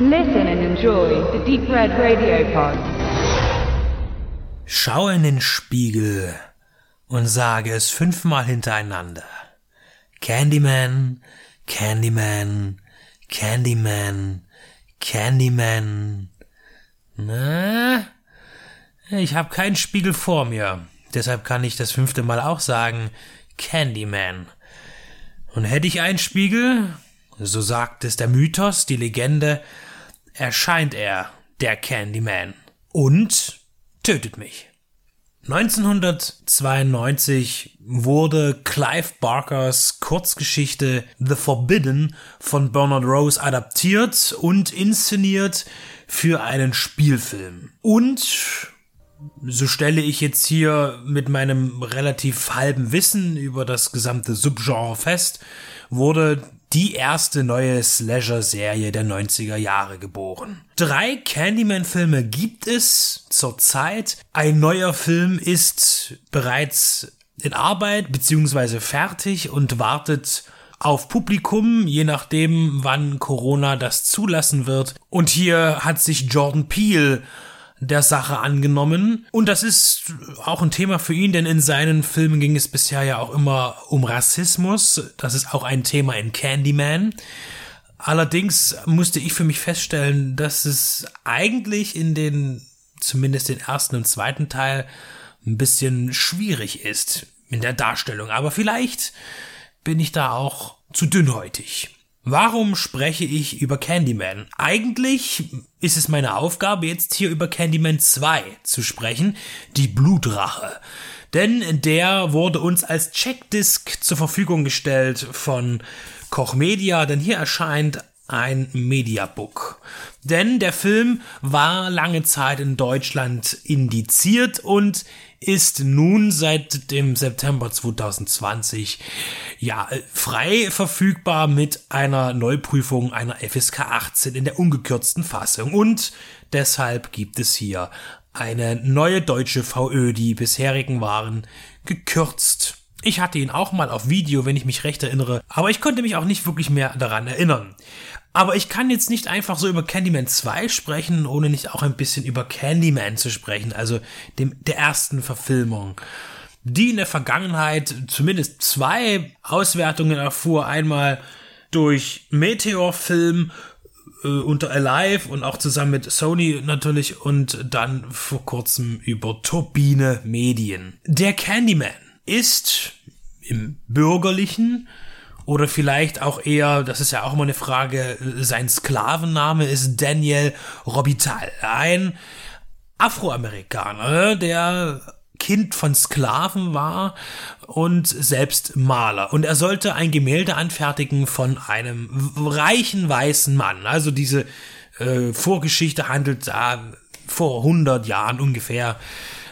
Listen and enjoy the Deep Red Radio Pod. Schau in den Spiegel und sage es fünfmal hintereinander. Candyman, Candyman, Candyman, Candyman. Na, ich habe keinen Spiegel vor mir. Deshalb kann ich das fünfte Mal auch sagen Candyman. Und hätte ich einen Spiegel, so sagt es der Mythos, die Legende, erscheint er, der Candyman, und tötet mich. 1992 wurde Clive Barkers Kurzgeschichte The Forbidden von Bernard Rose adaptiert und inszeniert für einen Spielfilm. Und so stelle ich jetzt hier mit meinem relativ halben Wissen über das gesamte Subgenre fest, wurde die erste neue Slasher-Serie der 90er Jahre geboren. Drei Candyman-Filme gibt es zurzeit. Ein neuer Film ist bereits in Arbeit bzw. fertig und wartet auf Publikum, je nachdem, wann Corona das zulassen wird. Und hier hat sich Jordan Peele der Sache angenommen. Und das ist auch ein Thema für ihn, denn in seinen Filmen ging es bisher ja auch immer um Rassismus. Das ist auch ein Thema in Candyman. Allerdings musste ich für mich feststellen, dass es eigentlich in den, zumindest den ersten und zweiten Teil, ein bisschen schwierig ist in der Darstellung. Aber vielleicht bin ich da auch zu dünnhäutig. Warum spreche ich über Candyman? Eigentlich ist es meine Aufgabe, jetzt hier über Candyman 2 zu sprechen, die Blutrache. Denn der wurde uns als Checkdisk zur Verfügung gestellt von Koch Media, denn hier erscheint ein Mediabook. Denn der Film war lange Zeit in Deutschland indiziert und ist nun seit dem September 2020 ja frei verfügbar mit einer Neuprüfung einer FSK 18 in der ungekürzten Fassung und deshalb gibt es hier eine neue deutsche VÖ, die bisherigen waren gekürzt. Ich hatte ihn auch mal auf Video, wenn ich mich recht erinnere, aber ich konnte mich auch nicht wirklich mehr daran erinnern. Aber ich kann jetzt nicht einfach so über Candyman 2 sprechen, ohne nicht auch ein bisschen über Candyman zu sprechen, also dem, der ersten Verfilmung. Die in der Vergangenheit zumindest zwei Auswertungen erfuhr. Einmal durch Meteor Film äh, unter Alive und auch zusammen mit Sony natürlich und dann vor kurzem über Turbine Medien. Der Candyman ist im bürgerlichen oder vielleicht auch eher, das ist ja auch immer eine Frage, sein Sklavenname ist Daniel Robital. Ein Afroamerikaner, der Kind von Sklaven war und selbst Maler. Und er sollte ein Gemälde anfertigen von einem reichen weißen Mann. Also diese äh, Vorgeschichte handelt da vor 100 Jahren ungefähr,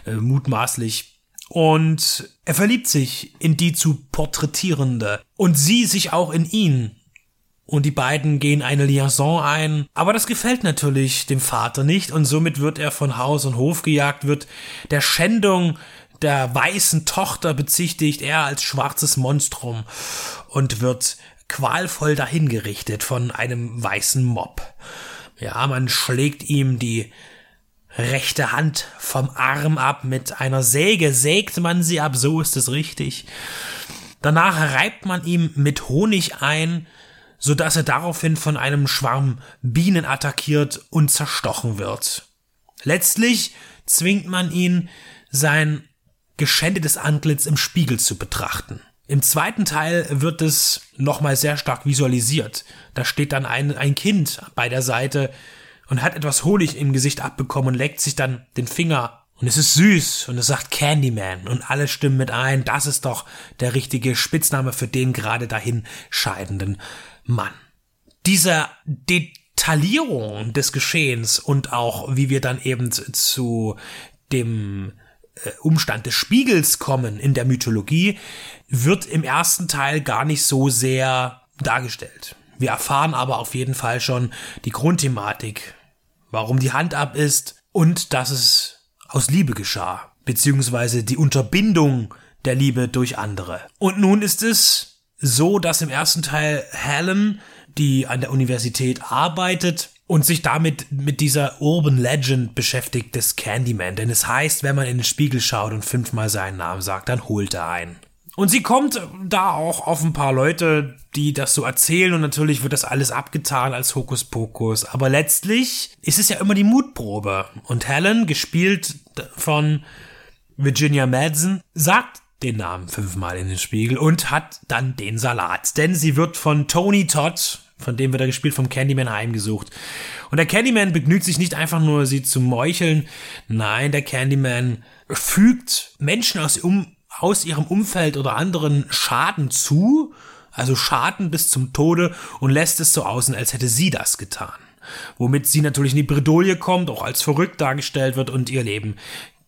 äh, mutmaßlich und er verliebt sich in die zu porträtierende und sie sich auch in ihn. Und die beiden gehen eine Liaison ein, aber das gefällt natürlich dem Vater nicht und somit wird er von Haus und Hof gejagt, wird der Schändung der weißen Tochter bezichtigt, er als schwarzes Monstrum und wird qualvoll dahingerichtet von einem weißen Mob. Ja, man schlägt ihm die rechte Hand vom Arm ab. Mit einer Säge sägt man sie ab, so ist es richtig. Danach reibt man ihm mit Honig ein, so dass er daraufhin von einem Schwarm Bienen attackiert und zerstochen wird. Letztlich zwingt man ihn, sein geschändetes Antlitz im Spiegel zu betrachten. Im zweiten Teil wird es nochmal sehr stark visualisiert. Da steht dann ein, ein Kind bei der Seite, und hat etwas Honig im Gesicht abbekommen und leckt sich dann den Finger und es ist süß und es sagt Candyman und alle stimmen mit ein, das ist doch der richtige Spitzname für den gerade dahin scheidenden Mann. Dieser Detaillierung des Geschehens und auch wie wir dann eben zu dem äh, Umstand des Spiegels kommen in der Mythologie, wird im ersten Teil gar nicht so sehr dargestellt. Wir erfahren aber auf jeden Fall schon die Grundthematik warum die Hand ab ist und dass es aus Liebe geschah, beziehungsweise die Unterbindung der Liebe durch andere. Und nun ist es so, dass im ersten Teil Helen, die an der Universität arbeitet, und sich damit mit dieser Urban Legend beschäftigt des Candyman. Denn es heißt, wenn man in den Spiegel schaut und fünfmal seinen Namen sagt, dann holt er einen. Und sie kommt da auch auf ein paar Leute, die das so erzählen und natürlich wird das alles abgetan als Hokuspokus. Aber letztlich ist es ja immer die Mutprobe. Und Helen, gespielt von Virginia Madsen, sagt den Namen fünfmal in den Spiegel und hat dann den Salat. Denn sie wird von Tony Todd, von dem wird er gespielt, vom Candyman heimgesucht. Und der Candyman begnügt sich nicht einfach nur, sie zu meucheln. Nein, der Candyman fügt Menschen aus, um, aus ihrem Umfeld oder anderen Schaden zu, also Schaden bis zum Tode und lässt es so außen, als hätte sie das getan. Womit sie natürlich in die Bredouille kommt, auch als verrückt dargestellt wird und ihr Leben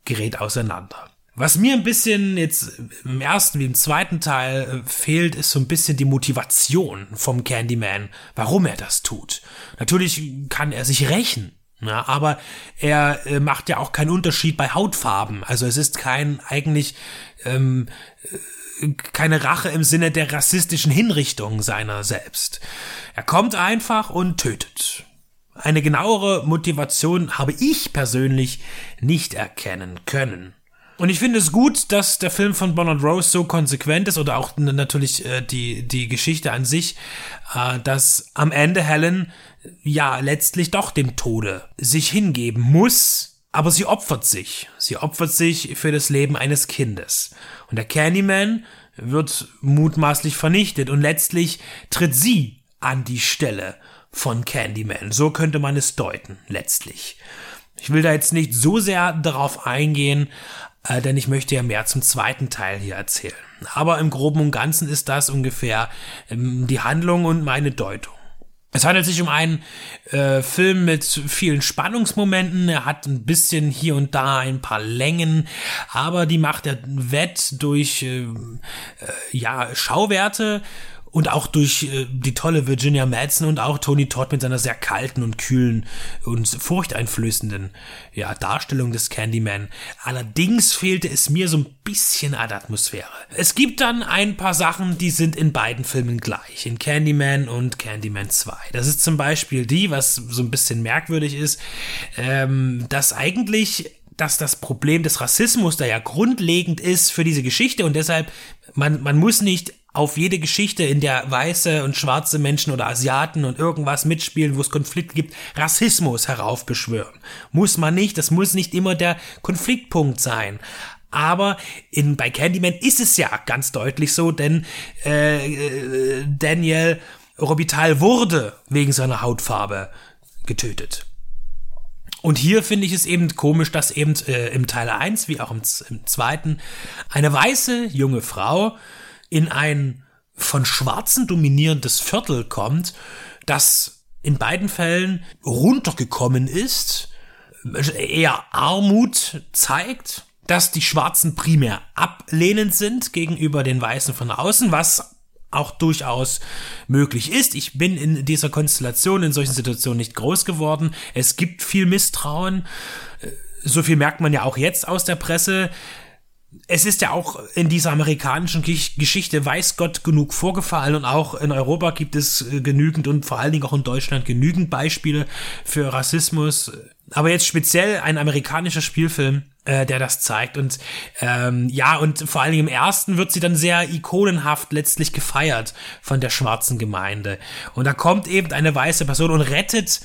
gerät auseinander. Was mir ein bisschen jetzt im ersten wie im zweiten Teil äh, fehlt, ist so ein bisschen die Motivation vom Candyman, warum er das tut. Natürlich kann er sich rächen, ja, aber er äh, macht ja auch keinen Unterschied bei Hautfarben. Also es ist kein eigentlich ähm, äh, keine Rache im Sinne der rassistischen Hinrichtung seiner selbst. Er kommt einfach und tötet. Eine genauere Motivation habe ich persönlich nicht erkennen können. Und ich finde es gut, dass der Film von Bernard Rose so konsequent ist oder auch natürlich äh, die, die Geschichte an sich, äh, dass am Ende Helen ja letztlich doch dem Tode sich hingeben muss, aber sie opfert sich. Sie opfert sich für das Leben eines Kindes. Und der Candyman wird mutmaßlich vernichtet und letztlich tritt sie an die Stelle von Candyman. So könnte man es deuten, letztlich. Ich will da jetzt nicht so sehr darauf eingehen, äh, denn ich möchte ja mehr zum zweiten Teil hier erzählen. Aber im Groben und Ganzen ist das ungefähr ähm, die Handlung und meine Deutung. Es handelt sich um einen äh, Film mit vielen Spannungsmomenten. Er hat ein bisschen hier und da ein paar Längen, aber die macht er wett durch äh, äh, ja Schauwerte und auch durch äh, die tolle Virginia Madsen und auch Tony Todd mit seiner sehr kalten und kühlen und furchteinflößenden ja, Darstellung des Candyman. Allerdings fehlte es mir so ein bisschen an Atmosphäre. Es gibt dann ein paar Sachen, die sind in beiden Filmen gleich, in Candyman und Candyman 2. Das ist zum Beispiel die, was so ein bisschen merkwürdig ist, ähm, dass eigentlich dass das Problem des Rassismus da ja grundlegend ist für diese Geschichte und deshalb man, man muss nicht auf jede Geschichte, in der weiße und schwarze Menschen oder Asiaten und irgendwas mitspielen, wo es Konflikt gibt, Rassismus heraufbeschwören. Muss man nicht, das muss nicht immer der Konfliktpunkt sein. Aber in, bei Candyman ist es ja ganz deutlich so, denn äh, äh Daniel Robital wurde wegen seiner Hautfarbe getötet. Und hier finde ich es eben komisch, dass eben äh, im Teil 1 wie auch im, im zweiten eine weiße junge Frau in ein von Schwarzen dominierendes Viertel kommt, das in beiden Fällen runtergekommen ist, eher Armut zeigt, dass die Schwarzen primär ablehnend sind gegenüber den Weißen von außen, was auch durchaus möglich ist. Ich bin in dieser Konstellation, in solchen Situationen nicht groß geworden. Es gibt viel Misstrauen. So viel merkt man ja auch jetzt aus der Presse es ist ja auch in dieser amerikanischen Geschichte, weiß Gott, genug vorgefallen und auch in Europa gibt es äh, genügend und vor allen Dingen auch in Deutschland genügend Beispiele für Rassismus. Aber jetzt speziell ein amerikanischer Spielfilm, äh, der das zeigt. Und ähm, ja, und vor allen Dingen im ersten wird sie dann sehr ikonenhaft letztlich gefeiert von der schwarzen Gemeinde. Und da kommt eben eine weiße Person und rettet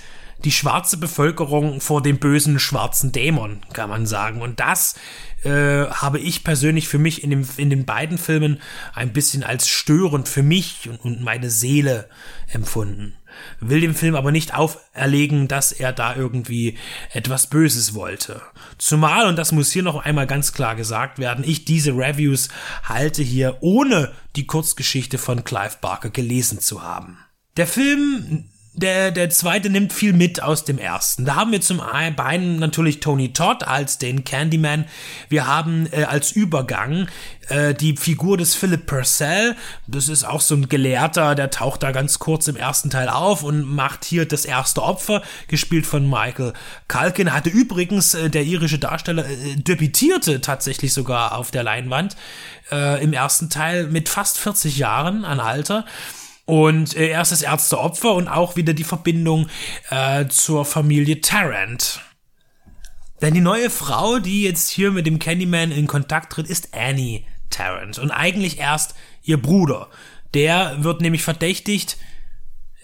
die schwarze Bevölkerung vor dem bösen schwarzen Dämon, kann man sagen. Und das äh, habe ich persönlich für mich in, dem, in den beiden Filmen ein bisschen als störend für mich und, und meine Seele empfunden. Will dem Film aber nicht auferlegen, dass er da irgendwie etwas Böses wollte. Zumal, und das muss hier noch einmal ganz klar gesagt werden, ich diese Reviews halte hier ohne die Kurzgeschichte von Clive Barker gelesen zu haben. Der Film der, der zweite nimmt viel mit aus dem ersten. Da haben wir zum einen natürlich Tony Todd als den Candyman. Wir haben äh, als Übergang äh, die Figur des Philip Purcell. Das ist auch so ein Gelehrter, der taucht da ganz kurz im ersten Teil auf und macht hier das erste Opfer, gespielt von Michael Culkin. Hatte übrigens äh, der irische Darsteller äh, debütierte tatsächlich sogar auf der Leinwand äh, im ersten Teil mit fast 40 Jahren an Alter. Und äh, er ist das erste Opfer und auch wieder die Verbindung äh, zur Familie Tarrant. Denn die neue Frau, die jetzt hier mit dem Candyman in Kontakt tritt, ist Annie Tarrant und eigentlich erst ihr Bruder. Der wird nämlich verdächtigt,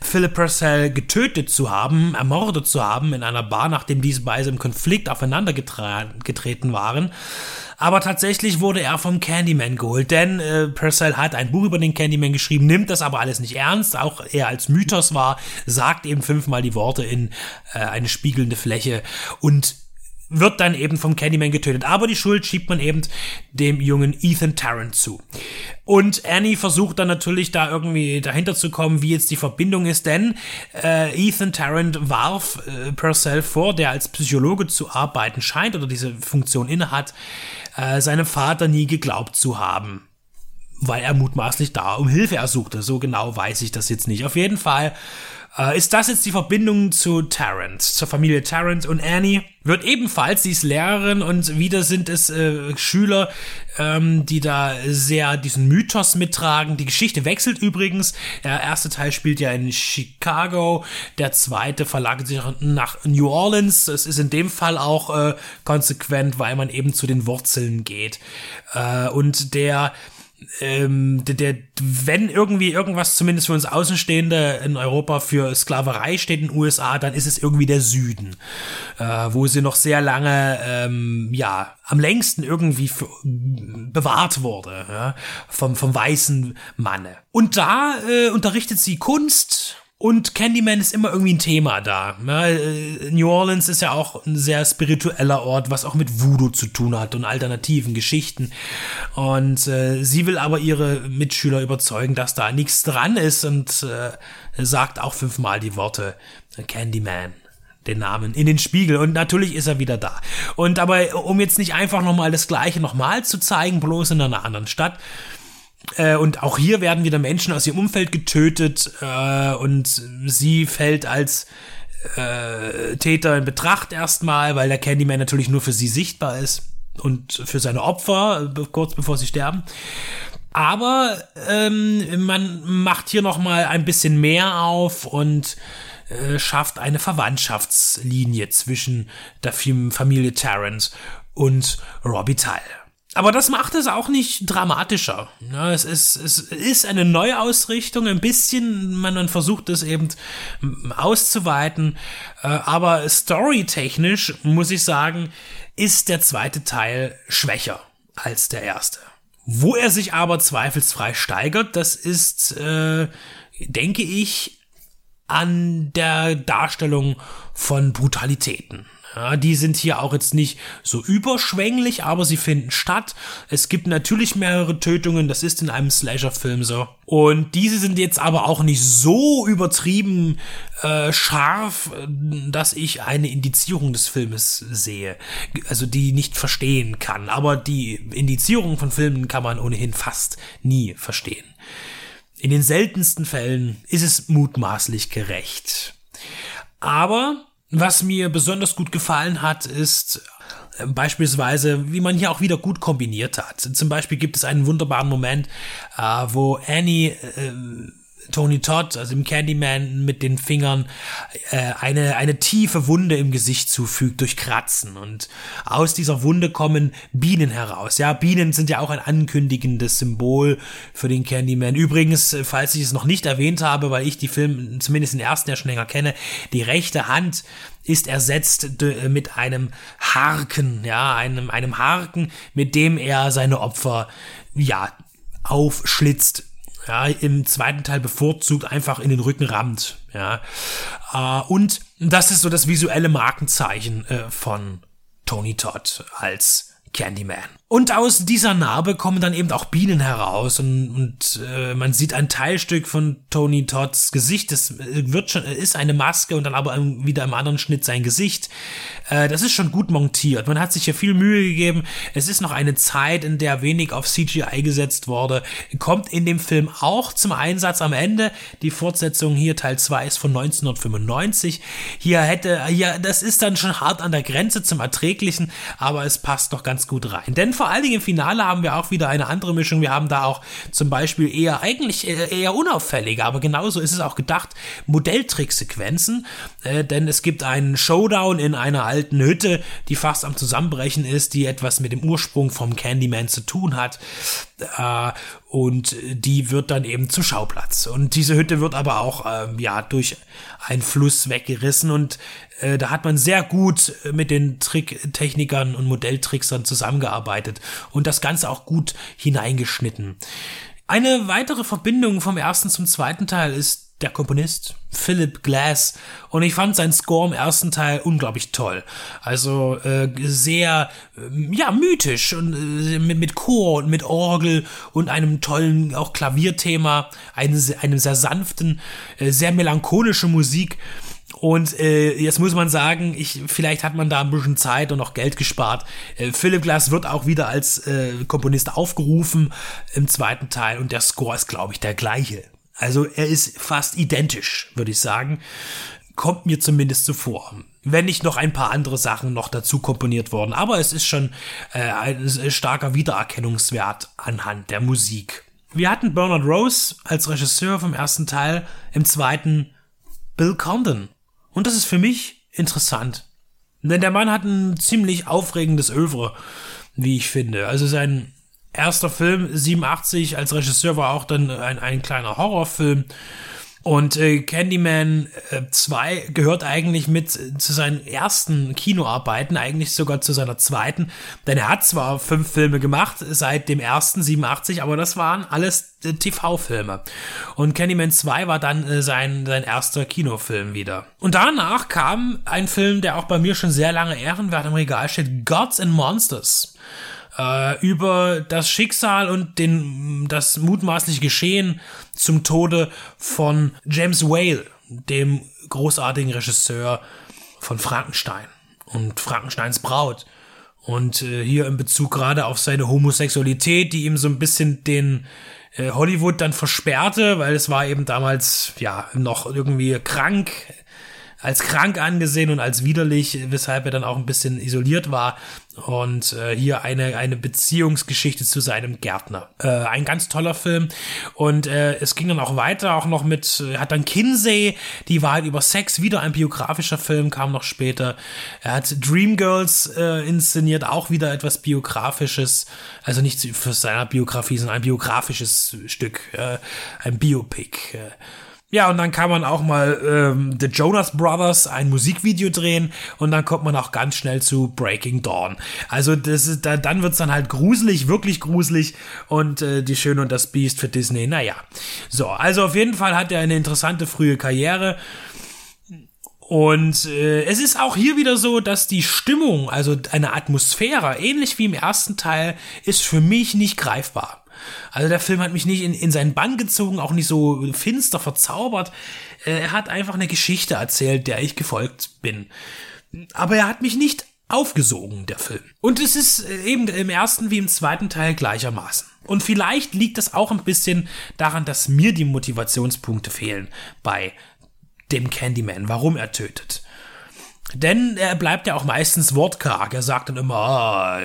Philip Purcell getötet zu haben, ermordet zu haben in einer Bar, nachdem diese beiden im Konflikt aufeinander getreten waren. Aber tatsächlich wurde er vom Candyman geholt, denn äh, Purcell hat ein Buch über den Candyman geschrieben, nimmt das aber alles nicht ernst, auch er als Mythos war, sagt eben fünfmal die Worte in äh, eine spiegelnde Fläche und wird dann eben vom Candyman getötet. Aber die Schuld schiebt man eben dem jungen Ethan Tarrant zu. Und Annie versucht dann natürlich da irgendwie dahinter zu kommen, wie jetzt die Verbindung ist, denn äh, Ethan Tarrant warf äh, Purcell vor, der als Psychologe zu arbeiten scheint oder diese Funktion innehat, äh, seinem Vater nie geglaubt zu haben. Weil er mutmaßlich da um Hilfe ersuchte. So genau weiß ich das jetzt nicht. Auf jeden Fall äh, ist das jetzt die Verbindung zu Tarrant, zur Familie Tarrant und Annie wird ebenfalls, sie ist Lehrerin und wieder sind es äh, Schüler, ähm, die da sehr diesen Mythos mittragen. Die Geschichte wechselt übrigens. Der erste Teil spielt ja in Chicago, der zweite verlagert sich nach New Orleans. Das ist in dem Fall auch äh, konsequent, weil man eben zu den Wurzeln geht. Äh, und der ähm, der, der, wenn irgendwie irgendwas zumindest für uns Außenstehende in Europa für Sklaverei steht in den USA, dann ist es irgendwie der Süden, äh, wo sie noch sehr lange, ähm, ja, am längsten irgendwie für, bewahrt wurde, ja, vom, vom weißen Manne. Und da äh, unterrichtet sie Kunst, und Candyman ist immer irgendwie ein Thema da. Äh, New Orleans ist ja auch ein sehr spiritueller Ort, was auch mit Voodoo zu tun hat und alternativen Geschichten. Und äh, sie will aber ihre Mitschüler überzeugen, dass da nichts dran ist und äh, sagt auch fünfmal die Worte Candyman den Namen in den Spiegel und natürlich ist er wieder da. Und aber um jetzt nicht einfach nochmal das gleiche nochmal zu zeigen, bloß in einer anderen Stadt, äh, und auch hier werden wieder Menschen aus ihrem Umfeld getötet äh, und sie fällt als äh, Täter in Betracht erstmal, weil der Candyman natürlich nur für sie sichtbar ist und für seine Opfer, kurz bevor sie sterben. Aber ähm, man macht hier noch mal ein bisschen mehr auf und äh, schafft eine Verwandtschaftslinie zwischen der Familie Tarrant und Robbie Tall. Aber das macht es auch nicht dramatischer. Ja, es, ist, es ist eine Neuausrichtung, ein bisschen, man, man versucht es eben auszuweiten. Äh, aber storytechnisch, muss ich sagen, ist der zweite Teil schwächer als der erste. Wo er sich aber zweifelsfrei steigert, das ist, äh, denke ich, an der Darstellung von Brutalitäten. Ja, die sind hier auch jetzt nicht so überschwänglich, aber sie finden statt. Es gibt natürlich mehrere Tötungen, das ist in einem Slasher-Film so. Und diese sind jetzt aber auch nicht so übertrieben äh, scharf, dass ich eine Indizierung des Filmes sehe. Also die nicht verstehen kann. Aber die Indizierung von Filmen kann man ohnehin fast nie verstehen. In den seltensten Fällen ist es mutmaßlich gerecht. Aber was mir besonders gut gefallen hat, ist äh, beispielsweise, wie man hier auch wieder gut kombiniert hat. Zum Beispiel gibt es einen wunderbaren Moment, äh, wo Annie äh, Tony Todd, also im Candyman, mit den Fingern äh, eine, eine tiefe Wunde im Gesicht zufügt durch Kratzen. Und aus dieser Wunde kommen Bienen heraus. Ja, Bienen sind ja auch ein ankündigendes Symbol für den Candyman. Übrigens, falls ich es noch nicht erwähnt habe, weil ich die Filme zumindest den ersten ja schon länger kenne, die rechte Hand ist ersetzt mit einem Harken, ja, einem, einem Harken, mit dem er seine Opfer, ja, aufschlitzt ja, im zweiten Teil bevorzugt einfach in den Rücken rammt, ja. Äh, und das ist so das visuelle Markenzeichen äh, von Tony Todd als Candyman. Und aus dieser Narbe kommen dann eben auch Bienen heraus und, und äh, man sieht ein Teilstück von Tony Todds Gesicht. Das äh, wird schon, ist eine Maske und dann aber wieder im anderen Schnitt sein Gesicht. Äh, das ist schon gut montiert. Man hat sich hier viel Mühe gegeben. Es ist noch eine Zeit, in der wenig auf CGI gesetzt wurde. Kommt in dem Film auch zum Einsatz am Ende. Die Fortsetzung hier, Teil 2, ist von 1995. Hier hätte, ja, das ist dann schon hart an der Grenze zum Erträglichen, aber es passt noch ganz gut rein. Denn vor vor allen Dingen im Finale haben wir auch wieder eine andere Mischung. Wir haben da auch zum Beispiel eher eigentlich eher unauffällige, aber genauso ist es auch gedacht, Modelltricksequenzen, äh, denn es gibt einen Showdown in einer alten Hütte, die fast am Zusammenbrechen ist, die etwas mit dem Ursprung vom Candyman zu tun hat. Äh, und die wird dann eben zum Schauplatz. Und diese Hütte wird aber auch äh, ja durch einen Fluss weggerissen und äh, da hat man sehr gut mit den Tricktechnikern und Modelltricksern zusammengearbeitet und das Ganze auch gut hineingeschnitten. Eine weitere Verbindung vom ersten zum zweiten Teil ist der Komponist Philip Glass und ich fand seinen Score im ersten Teil unglaublich toll. Also äh, sehr äh, ja mythisch und äh, mit, mit Chor und mit Orgel und einem tollen auch Klavierthema, einem, einem sehr sanften, äh, sehr melancholische Musik. Und äh, jetzt muss man sagen, ich, vielleicht hat man da ein bisschen Zeit und auch Geld gespart. Äh, Philip Glass wird auch wieder als äh, Komponist aufgerufen im zweiten Teil und der Score ist, glaube ich, der gleiche. Also er ist fast identisch, würde ich sagen. Kommt mir zumindest so vor. Wenn nicht noch ein paar andere Sachen noch dazu komponiert worden. Aber es ist schon äh, ein starker Wiedererkennungswert anhand der Musik. Wir hatten Bernard Rose als Regisseur vom ersten Teil, im zweiten Bill Condon. Und das ist für mich interessant. Denn der Mann hat ein ziemlich aufregendes Övre, wie ich finde. Also sein erster Film 87 als Regisseur war auch dann ein, ein kleiner Horrorfilm. Und äh, Candyman äh, 2 gehört eigentlich mit zu seinen ersten Kinoarbeiten, eigentlich sogar zu seiner zweiten. Denn er hat zwar fünf Filme gemacht seit dem ersten 87, aber das waren alles äh, TV-Filme. Und Candyman 2 war dann äh, sein, sein erster Kinofilm wieder. Und danach kam ein Film, der auch bei mir schon sehr lange ehrenwert im Regal steht, Gods and Monsters äh, über das Schicksal und den, das mutmaßliche Geschehen zum Tode von James Whale, dem großartigen Regisseur von Frankenstein und Frankensteins Braut. Und äh, hier in Bezug gerade auf seine Homosexualität, die ihm so ein bisschen den äh, Hollywood dann versperrte, weil es war eben damals ja noch irgendwie krank als krank angesehen und als widerlich, weshalb er dann auch ein bisschen isoliert war. Und äh, hier eine, eine Beziehungsgeschichte zu seinem Gärtner. Äh, ein ganz toller Film. Und äh, es ging dann auch weiter, auch noch mit, er hat dann Kinsey, die Wahrheit über Sex, wieder ein biografischer Film, kam noch später. Er hat Dreamgirls äh, inszeniert, auch wieder etwas biografisches. Also nicht für seine Biografie, sondern ein biografisches Stück, äh, ein Biopic. Äh. Ja, und dann kann man auch mal ähm, The Jonas Brothers ein Musikvideo drehen und dann kommt man auch ganz schnell zu Breaking Dawn. Also das ist, da, dann wird's dann halt gruselig, wirklich gruselig und äh, die Schöne und das Biest für Disney, naja. So, also auf jeden Fall hat er eine interessante frühe Karriere. Und äh, es ist auch hier wieder so, dass die Stimmung, also eine Atmosphäre, ähnlich wie im ersten Teil, ist für mich nicht greifbar. Also der Film hat mich nicht in, in seinen Bann gezogen, auch nicht so finster verzaubert. Äh, er hat einfach eine Geschichte erzählt, der ich gefolgt bin. Aber er hat mich nicht aufgesogen, der Film. Und es ist äh, eben im ersten wie im zweiten Teil gleichermaßen. Und vielleicht liegt das auch ein bisschen daran, dass mir die Motivationspunkte fehlen bei dem Candyman, warum er tötet. Denn er bleibt ja auch meistens wortkarg. Er sagt dann immer, ah,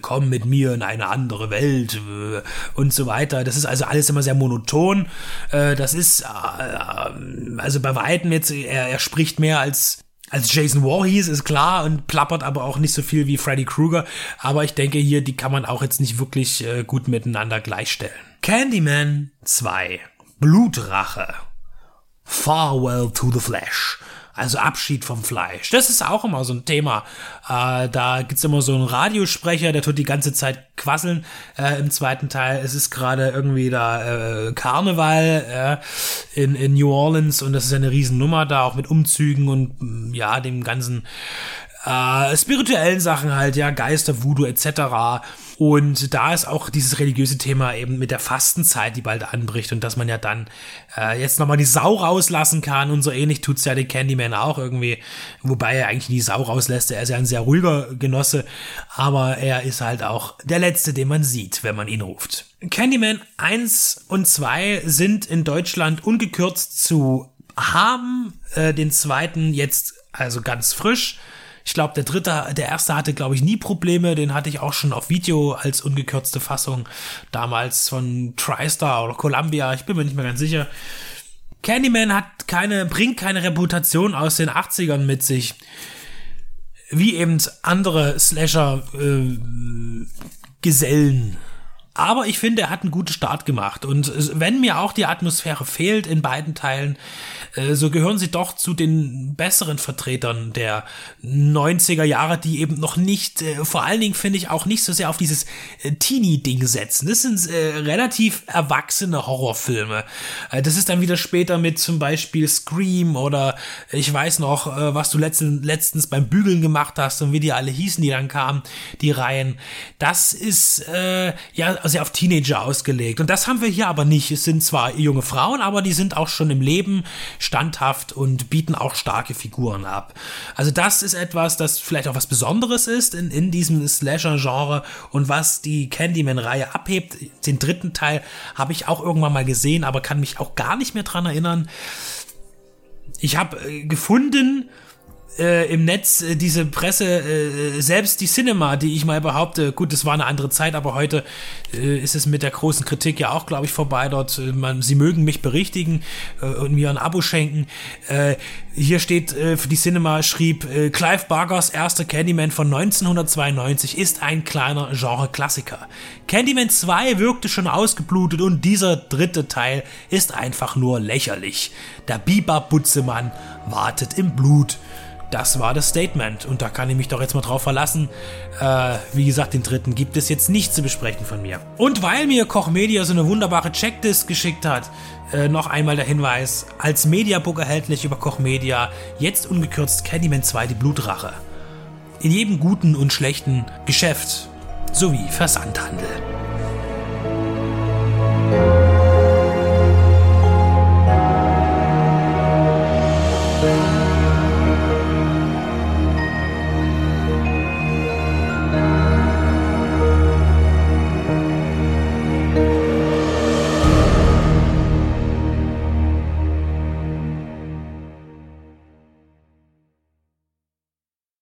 komm mit mir in eine andere Welt äh, und so weiter. Das ist also alles immer sehr monoton. Äh, das ist, äh, also bei Weitem jetzt, er, er spricht mehr als als Jason Voorhees ist klar und plappert aber auch nicht so viel wie Freddy Krueger. Aber ich denke hier, die kann man auch jetzt nicht wirklich gut miteinander gleichstellen. Candyman 2. Blutrache. Farewell to the Flesh also Abschied vom Fleisch. Das ist auch immer so ein Thema. Äh, da gibt's immer so einen Radiosprecher, der tut die ganze Zeit quasseln äh, im zweiten Teil. Es ist gerade irgendwie da äh, Karneval äh, in, in New Orleans und das ist eine Riesennummer da, auch mit Umzügen und mm, ja, dem ganzen äh, spirituellen Sachen halt, ja, Geister, Voodoo etc. Und da ist auch dieses religiöse Thema eben mit der Fastenzeit, die bald anbricht und dass man ja dann äh, jetzt nochmal die Sau rauslassen kann und so ähnlich tut's ja den Candyman auch irgendwie, wobei er eigentlich die Sau rauslässt. Er ist ja ein sehr ruhiger Genosse, aber er ist halt auch der Letzte, den man sieht, wenn man ihn ruft. Candyman 1 und 2 sind in Deutschland ungekürzt zu haben, äh, den zweiten jetzt also ganz frisch Ich glaube, der dritte, der erste hatte, glaube ich, nie Probleme. Den hatte ich auch schon auf Video als ungekürzte Fassung. Damals von TriStar oder Columbia. Ich bin mir nicht mehr ganz sicher. Candyman hat keine, bringt keine Reputation aus den 80ern mit sich. Wie eben andere Slasher-Gesellen. Äh, aber ich finde, er hat einen guten Start gemacht. Und wenn mir auch die Atmosphäre fehlt in beiden Teilen, äh, so gehören sie doch zu den besseren Vertretern der 90er Jahre, die eben noch nicht, äh, vor allen Dingen finde ich auch nicht so sehr auf dieses äh, Teenie-Ding setzen. Das sind relativ erwachsene Horrorfilme. das ist dann wieder später mit zum Beispiel Scream oder ich weiß noch, was du letzten, letztens beim Bügeln gemacht hast und wie die alle hießen, die dann kamen, die Reihen. Das ist äh, ja sehr auf Teenager ausgelegt. Und das haben wir hier aber nicht. Es sind zwar junge Frauen, aber die sind auch schon im Leben standhaft und bieten auch starke Figuren ab. Also das ist etwas, das vielleicht auch was Besonderes ist in, in diesem Slasher-Genre und was die Candyman-Reihe abhebt. Den dritten Teil habe ich auch irgendwann mal gesehen, aber kann mich auch gar nicht mehr dran erinnern. Ich habe äh, gefunden, äh, im Netz äh, diese Presse, äh, selbst die Cinema, die ich mal behaupte, gut, das war eine andere Zeit, aber heute äh, ist es mit der großen Kritik ja auch, glaube ich, vorbei dort. Äh, man, sie mögen mich berichtigen äh, und mir ein Abo schenken. hier steht für die Cinema, schrieb, Clive Bargers erster Candyman von 1992 ist ein kleiner Genre-Klassiker. Candyman 2 wirkte schon ausgeblutet und dieser dritte Teil ist einfach nur lächerlich. Der Biber-Butzemann wartet im Blut. Das war das Statement und da kann ich mich doch jetzt mal drauf verlassen. Äh, wie gesagt, den dritten gibt es jetzt nicht zu besprechen von mir. Und weil mir Koch Media so eine wunderbare Checklist geschickt hat, äh, noch einmal der Hinweis, als Mediabook erhältlich über Koch Media, jetzt ungekürzt Candyman 2 die Blutrache. In jedem guten und schlechten Geschäft sowie Versandhandel.